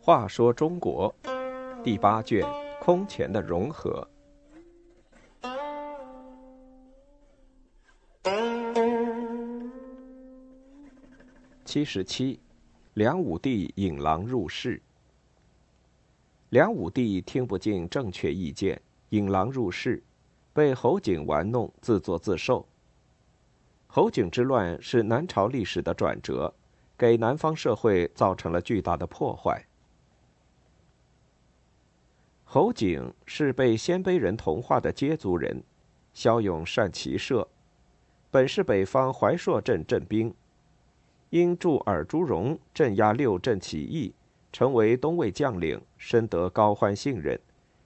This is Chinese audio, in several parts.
话说中国第八卷空前的融合。七十七，梁武帝引狼入室。梁武帝听不进正确意见，引狼入室，被侯景玩弄，自作自受。侯景之乱是南朝历史的转折，给南方社会造成了巨大的破坏。侯景是被鲜卑人同化的羯族人，骁勇善骑射，本是北方怀朔镇镇兵，因助尔朱荣镇压六镇起义，成为东魏将领，深得高欢信任，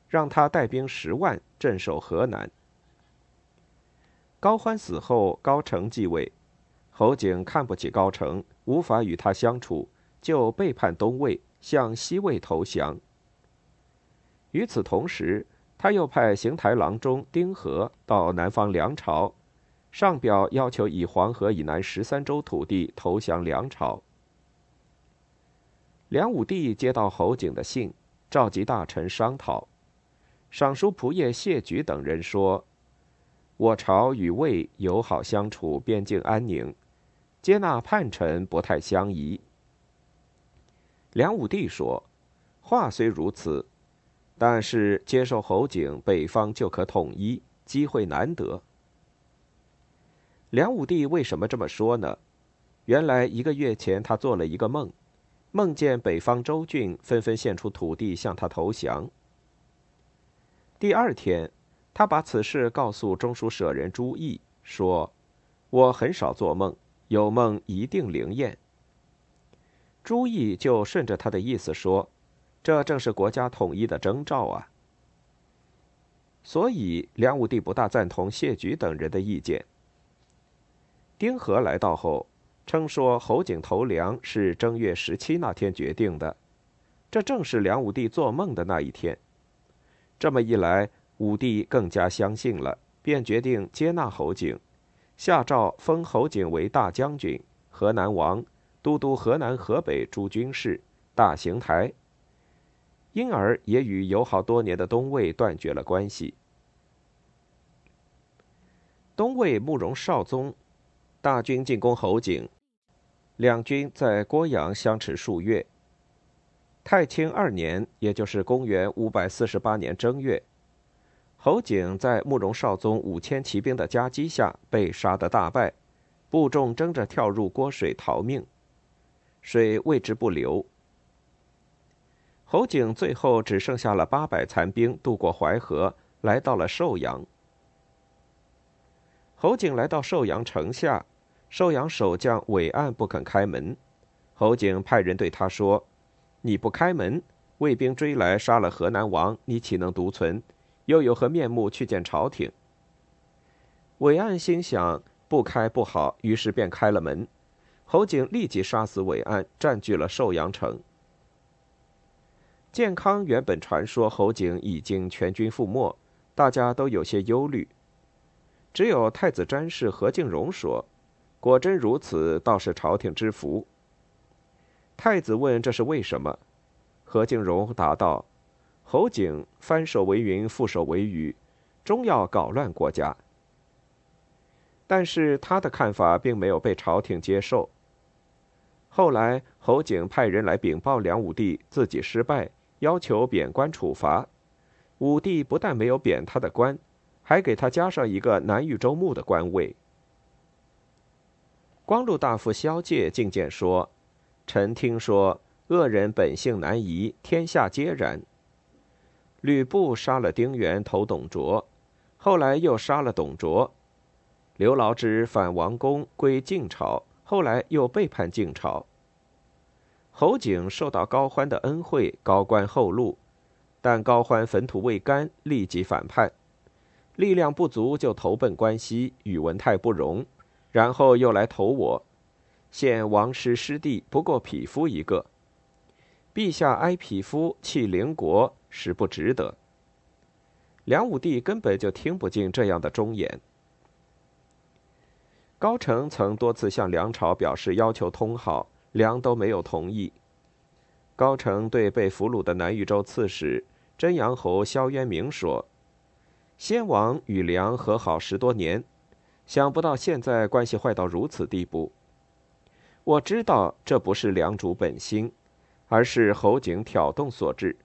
让他带兵十万镇守河南。高欢死后，高澄继位，侯景看不起高澄，无法与他相处，就背叛东魏，向西魏投降。与此同时，他又派邢台郎中丁和到南方梁朝，上表要求以黄河以南十三州土地投降梁朝。梁武帝接到侯景的信，召集大臣商讨。尚书仆射谢举等人说：“我朝与魏友好相处，边境安宁，接纳叛臣不太相宜。”梁武帝说：“话虽如此。”但是接受侯景，北方就可统一，机会难得。梁武帝为什么这么说呢？原来一个月前，他做了一个梦，梦见北方州郡纷纷献出土地向他投降。第二天，他把此事告诉中书舍人朱毅，说：“我很少做梦，有梦一定灵验。”朱毅就顺着他的意思说。这正是国家统一的征兆啊！所以梁武帝不大赞同谢举等人的意见。丁和来到后，称说侯景投梁是正月十七那天决定的，这正是梁武帝做梦的那一天。这么一来，武帝更加相信了，便决定接纳侯景，下诏封侯景为大将军、河南王、都督河南、河北诸军事、大行台。因而也与友好多年的东魏断绝了关系。东魏慕容绍宗大军进攻侯景，两军在郭阳相持数月。太清二年，也就是公元五百四十八年正月，侯景在慕容绍宗五千骑兵的夹击下被杀得大败，部众争着跳入郭水逃命，水为之不流。侯景最后只剩下了八百残兵，渡过淮河，来到了寿阳。侯景来到寿阳城下，寿阳守将韦岸不肯开门。侯景派人对他说：“你不开门，卫兵追来杀了河南王，你岂能独存？又有何面目去见朝廷？”韦岸心想不开不好，于是便开了门。侯景立即杀死韦岸，占据了寿阳城。健康原本传说侯景已经全军覆没，大家都有些忧虑。只有太子詹事何敬荣说：“果真如此，倒是朝廷之福。”太子问：“这是为什么？”何敬荣答道：“侯景翻手为云，覆手为雨，终要搞乱国家。”但是他的看法并没有被朝廷接受。后来侯景派人来禀报梁武帝，自己失败。要求贬官处罚，武帝不但没有贬他的官，还给他加上一个南豫州牧的官位。光禄大夫萧介进谏说：“臣听说恶人本性难移，天下皆然。吕布杀了丁原，投董卓，后来又杀了董卓。刘牢之反王公，归晋朝，后来又背叛晋朝。”侯景受到高欢的恩惠，高官厚禄，但高欢坟土未干，立即反叛，力量不足就投奔关西，与文泰不容，然后又来投我，现王师师弟不过匹夫一个，陛下哀匹夫弃邻国，实不值得。梁武帝根本就听不进这样的忠言。高澄曾多次向梁朝表示要求通好，梁都没有同意。高澄对被俘虏的南豫州刺史真阳侯萧渊明说：“先王与梁和好十多年，想不到现在关系坏到如此地步。我知道这不是梁主本心，而是侯景挑动所致。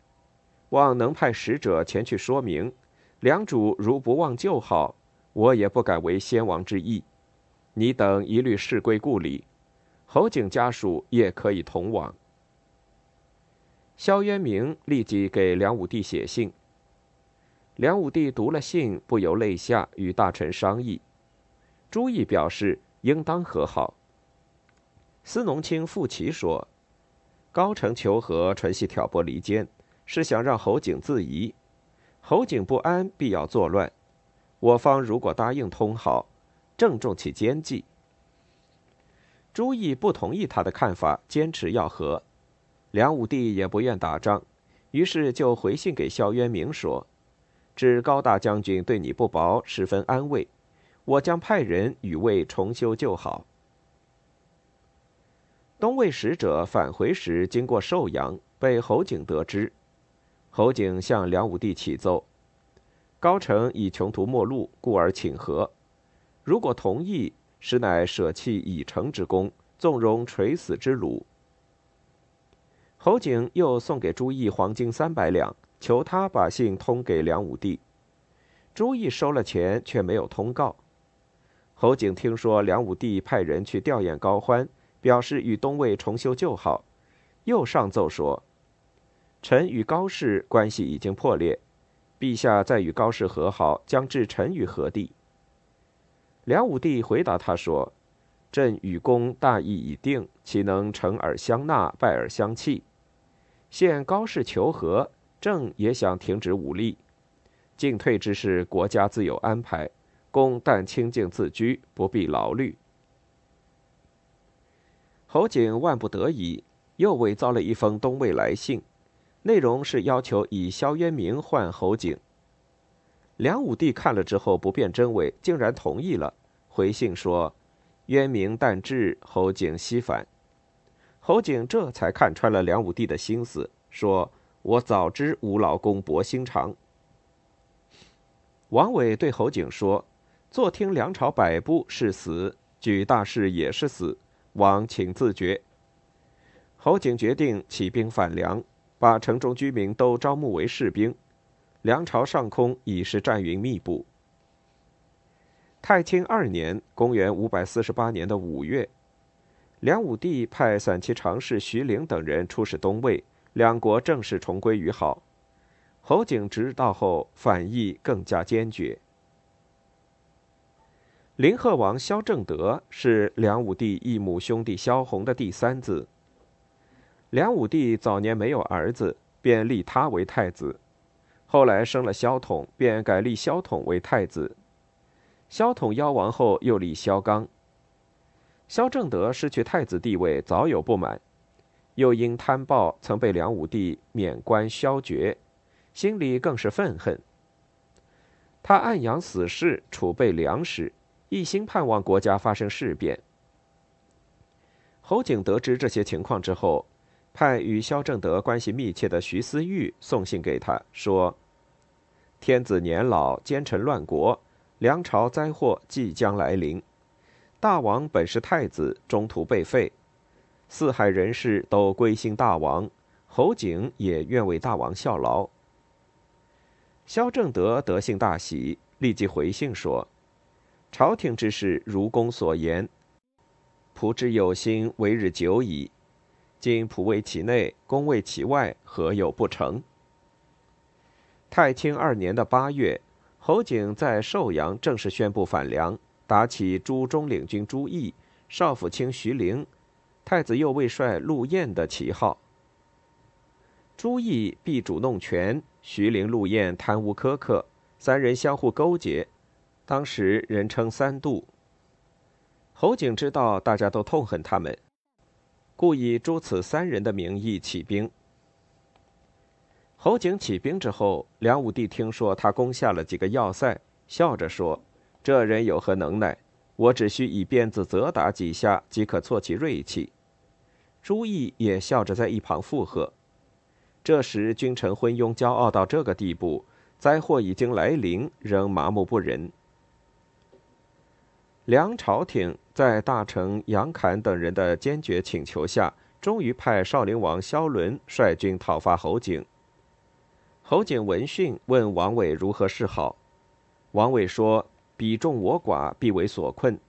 望能派使者前去说明，梁主如不忘旧好，我也不敢违先王之意。你等一律事归故里，侯景家属也可以同往。”萧渊明立即给梁武帝写信。梁武帝读了信，不由泪下，与大臣商议。朱毅表示应当和好。司农卿傅齐说：“高澄求和，纯系挑拨离间，是想让侯景自疑。侯景不安，必要作乱。我方如果答应通好，正中其奸计。”朱毅不同意他的看法，坚持要和。梁武帝也不愿打仗，于是就回信给萧渊明说：“知高大将军对你不薄，十分安慰。我将派人与魏重修旧好。”东魏使者返回时经过寿阳，被侯景得知。侯景向梁武帝启奏：“高澄已穷途末路，故而请和。如果同意，实乃舍弃已成之功，纵容垂死之虏。”侯景又送给朱毅黄金三百两，求他把信通给梁武帝。朱毅收了钱，却没有通告。侯景听说梁武帝派人去吊唁高欢，表示与东魏重修旧好，又上奏说：“臣与高氏关系已经破裂，陛下再与高氏和好，将置臣于何地？”梁武帝回答他说：“朕与公大义已定，岂能成而相纳，败而相弃？”现高氏求和，朕也想停止武力，进退之事国家自有安排，公但清静自居，不必劳虑。侯景万不得已，又伪造了一封东魏来信，内容是要求以萧渊明换侯景。梁武帝看了之后不辨真伪，竟然同意了，回信说：“渊明但至，侯景西返。”侯景这才看穿了梁武帝的心思，说：“我早知吴老公薄心肠。”王伟对侯景说：“坐听梁朝摆布是死，举大事也是死，王请自决。”侯景决定起兵反梁，把城中居民都招募为士兵。梁朝上空已是战云密布。太清二年（公元548年的五月）。梁武帝派散骑常侍徐陵等人出使东魏，两国正式重归于好。侯景知道后，反意更加坚决。林贺王萧正德是梁武帝异母兄弟萧红的第三子。梁武帝早年没有儿子，便立他为太子，后来生了萧统，便改立萧统为太子。萧统夭亡后，又立萧纲。萧正德失去太子地位，早有不满，又因贪暴曾被梁武帝免官削爵，心里更是愤恨。他暗养死士，储备粮食，一心盼望国家发生事变。侯景得知这些情况之后，派与萧正德关系密切的徐思玉送信给他，说：“天子年老，奸臣乱国，梁朝灾祸即将来临。”大王本是太子，中途被废，四海人士都归心大王，侯景也愿为大王效劳。萧正德得信大喜，立即回信说：“朝廷之事如公所言，仆之有心，为日久矣。今仆为其内，公为其外，何有不成？”太清二年的八月，侯景在寿阳正式宣布反梁。打起朱中领军朱毅、少府卿徐陵、太子右卫帅陆彦的旗号。朱毅避主弄权，徐陵、陆彦贪污苛刻，三人相互勾结，当时人称三度。侯景知道大家都痛恨他们，故以诸此三人的名义起兵。侯景起兵之后，梁武帝听说他攻下了几个要塞，笑着说。这人有何能耐？我只需以鞭子责打几下，即可挫其锐气。”朱毅也笑着在一旁附和。这时，君臣昏庸骄傲到这个地步，灾祸已经来临，仍麻木不仁。梁朝廷在大臣杨侃等人的坚决请求下，终于派少陵王萧伦率军讨伐侯景。侯景闻讯，问王伟如何是好。王伟说：“彼众我寡，必为所困，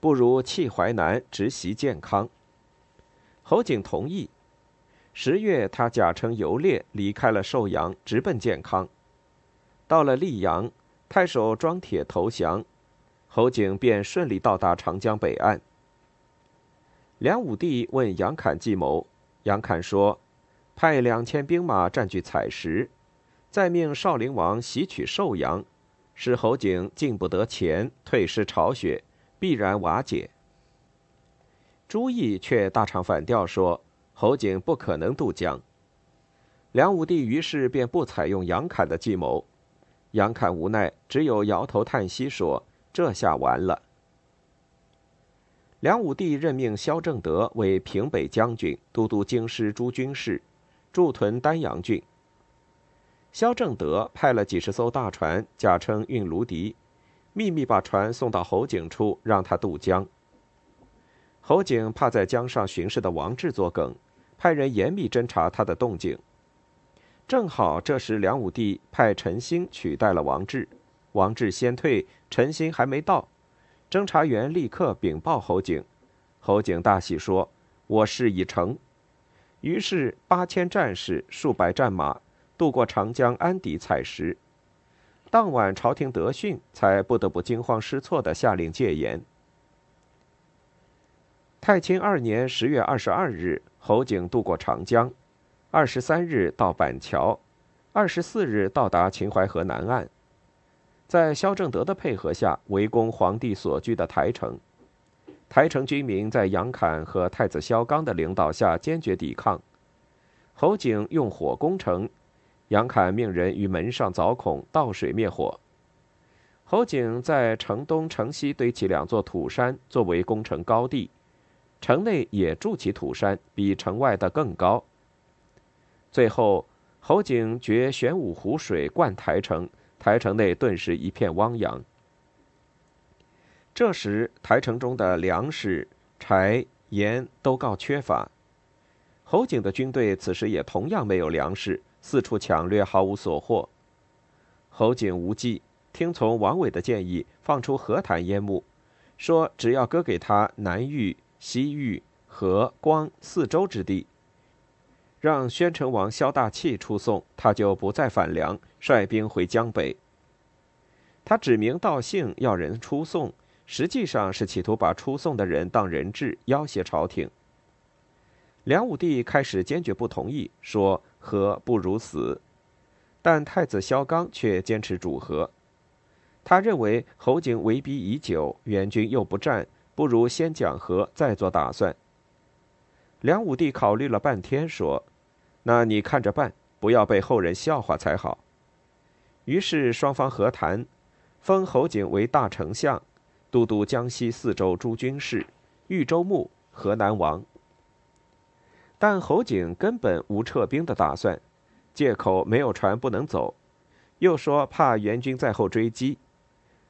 不如弃淮南，直袭建康。”侯景同意。十月，他假称游猎，离开了寿阳，直奔建康。到了溧阳，太守庄铁投降。侯景便顺利到达长江北岸。梁武帝问杨侃计谋，杨侃说：“派两千兵马占据采石，再命少陵王袭取寿阳，使侯景进不得前，退失巢穴，必然瓦解。”朱毅却大唱反调说：“侯景不可能渡江。”梁武帝于是便不采用杨侃的计谋。杨侃无奈，只有摇头叹息说。这下完了。梁武帝任命萧正德为平北将军，都督京师诸军事，驻屯丹阳郡。萧正德派了几十艘大船，假称运卢笛，秘密把船送到侯景处，让他渡江。侯景怕在江上巡视的王志作梗，派人严密侦查他的动静。正好这时，梁武帝派陈兴取代了王志。王志先退，陈新还没到，侦查员立刻禀报侯景，侯景大喜说：“我事已成。”于是八千战士、数百战马渡过长江，安抵采石。当晚朝廷得讯，才不得不惊慌失措地下令戒严。太清二年十月二十二日，侯景渡过长江，二十三日到板桥，二十四日到达秦淮河南岸。在萧正德的配合下，围攻皇帝所居的台城。台城军民在杨侃和太子萧纲的领导下坚决抵抗。侯景用火攻城，杨侃命人于门上凿孔倒水灭火。侯景在城东、城西堆起两座土山作为攻城高地，城内也筑起土山，比城外的更高。最后，侯景决玄武湖水灌台城。台城内顿时一片汪洋。这时，台城中的粮食、柴、盐都告缺乏。侯景的军队此时也同样没有粮食，四处抢掠，毫无所获。侯景无计，听从王伟的建议，放出和谈烟幕，说只要割给他南域、西域、和光四州之地。让宣城王萧大器出送，他就不再反梁，率兵回江北。他指名道姓要人出送，实际上是企图把出送的人当人质，要挟朝廷。梁武帝开始坚决不同意，说和不如死，但太子萧纲却坚持主和。他认为侯景围逼已久，援军又不战，不如先讲和，再做打算。梁武帝考虑了半天，说。那你看着办，不要被后人笑话才好。于是双方和谈，封侯景为大丞相，都督江西四州诸军事，豫州牧，河南王。但侯景根本无撤兵的打算，借口没有船不能走，又说怕援军在后追击，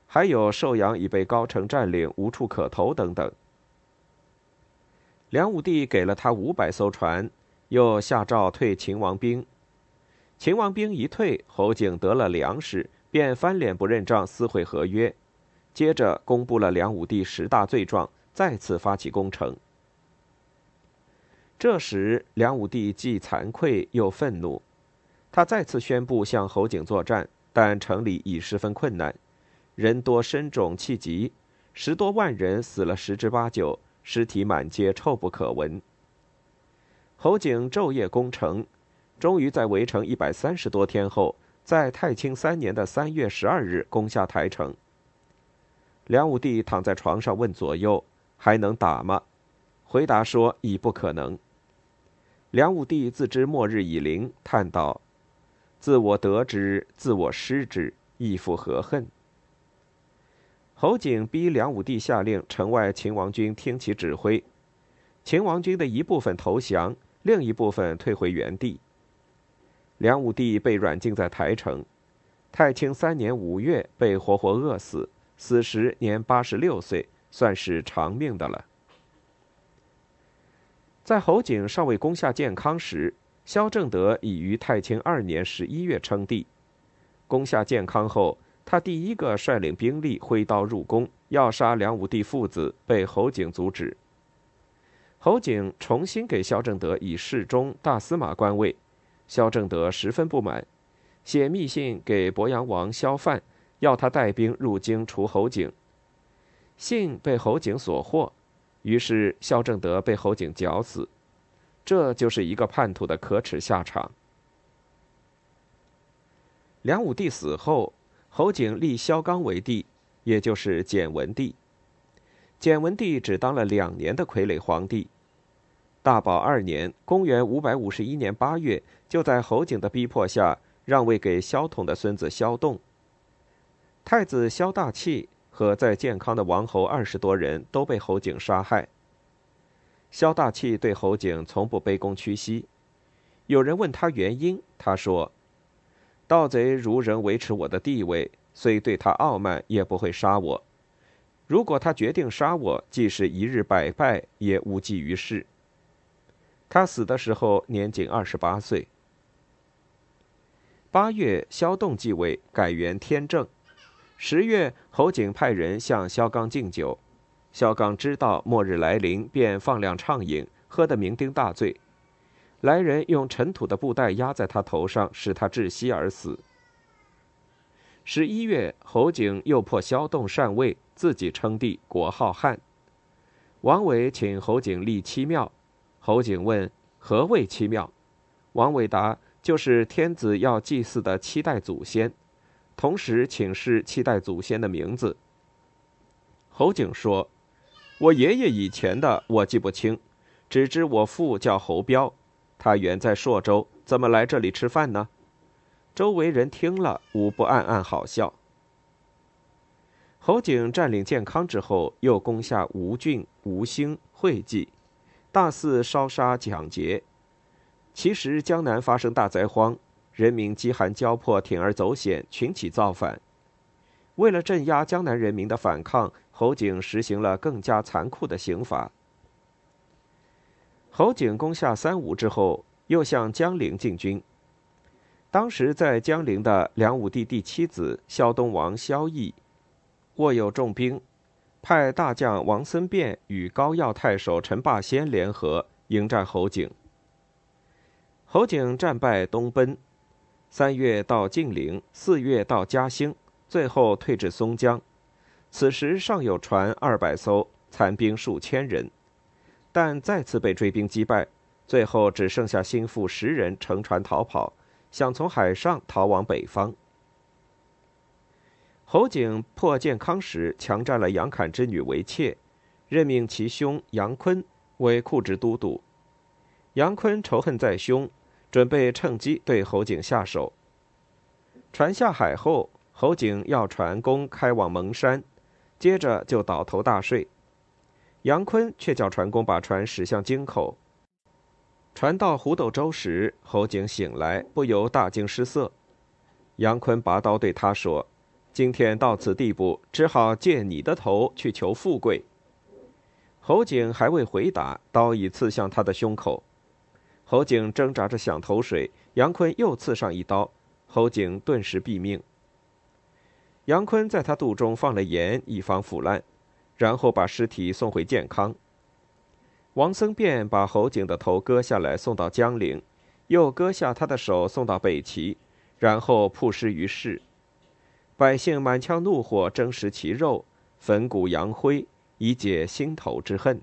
还有寿阳已被高城占领，无处可投等等。梁武帝给了他五百艘船。又下诏退秦王兵，秦王兵一退，侯景得了粮食，便翻脸不认账，撕毁合约。接着公布了梁武帝十大罪状，再次发起攻城。这时，梁武帝既惭愧又愤怒，他再次宣布向侯景作战，但城里已十分困难，人多身肿气急，十多万人死了十之八九，尸体满街，臭不可闻。侯景昼夜攻城，终于在围城一百三十多天后，在太清三年的三月十二日攻下台城。梁武帝躺在床上问左右：“还能打吗？”回答说：“已不可能。”梁武帝自知末日已临，叹道：“自我得之，自我失之，亦复何恨？”侯景逼梁武帝下令，城外秦王军听其指挥，秦王军的一部分投降，另一部分退回原地。梁武帝被软禁在台城，太清三年五月被活活饿死，死时年八十六岁，算是长命的了。在侯景尚未攻下建康时，萧正德已于太清二年十一月称帝。攻下建康后，他第一个率领兵力挥刀入宫，要杀梁武帝父子，被侯景阻止。侯景重新给萧正德以侍中、大司马官位。萧正德十分不满，写密信给鄱阳王萧范，要他带兵入京除侯景。信被侯景所获，于是萧正德被侯景绞死。这就是一个叛徒的可耻下场。梁武帝死后，侯景立萧纲为帝，也就是简文帝。简文帝只当了两年的傀儡皇帝。大宝二年（公元551年8月），就在侯景的逼迫下，让位给萧统的孙子萧栋。太子萧大器和在建康的王侯二十多人都被侯景杀害。萧大器对侯景从不卑躬屈膝。有人问他原因，他说：“盗贼如仍维持我的地位，虽对他傲慢，也不会杀我。如果他决定杀我，即使一日百败，也无济于事。”他死的时候年仅二十八岁。八月，萧栋继位，改元天正。十月，侯景派人向萧纲敬酒，萧纲知道末日来临，便放量畅饮，喝得酩酊大醉。来人用尘土的布袋压在他头上，使他窒息而死。十一月，侯景又破萧栋禅位，自己称帝，国号汉。王维请侯景立七庙。侯景问：“何谓七庙？”王伟答：“就是天子要祭祀的七代祖先，同时请示七代祖先的名字。”侯景说：“我爷爷以前的我记不清，只知我父叫侯彪，他远在朔州，怎么来这里吃饭呢？”周围人听了，无不暗暗好笑。侯景占领建康之后，又攻下吴郡、吴兴、会稽。大肆烧杀抢劫，其实江南发生大灾荒，人民饥寒交迫，铤而走险，群起造反。为了镇压江南人民的反抗，侯景实行了更加残酷的刑罚。侯景攻下三吴之后，又向江陵进军。当时在江陵的梁武帝第七子萧东王萧绎，握有重兵。派大将王僧辩与高要太守陈霸先联合迎战侯景。侯景战败东奔，三月到晋陵，四月到嘉兴，最后退至松江。此时尚有船二百艘，残兵数千人，但再次被追兵击败，最后只剩下心腹十人乘船逃跑，想从海上逃往北方。侯景破建康时，强占了杨侃之女为妾，任命其兄杨坤为库职都督。杨坤仇恨在胸，准备趁机对侯景下手。船下海后，侯景要船工开往蒙山，接着就倒头大睡。杨坤却叫船工把船驶向京口。船到胡斗洲时，侯景醒来，不由大惊失色。杨坤拔刀对他说。今天到此地步，只好借你的头去求富贵。侯景还未回答，刀已刺向他的胸口。侯景挣扎着想投水，杨坤又刺上一刀，侯景顿时毙命。杨坤在他肚中放了盐，以防腐烂，然后把尸体送回建康。王僧辩把侯景的头割下来送到江陵，又割下他的手送到北齐，然后曝尸于市。百姓满腔怒火，争食其肉，焚骨扬灰，以解心头之恨。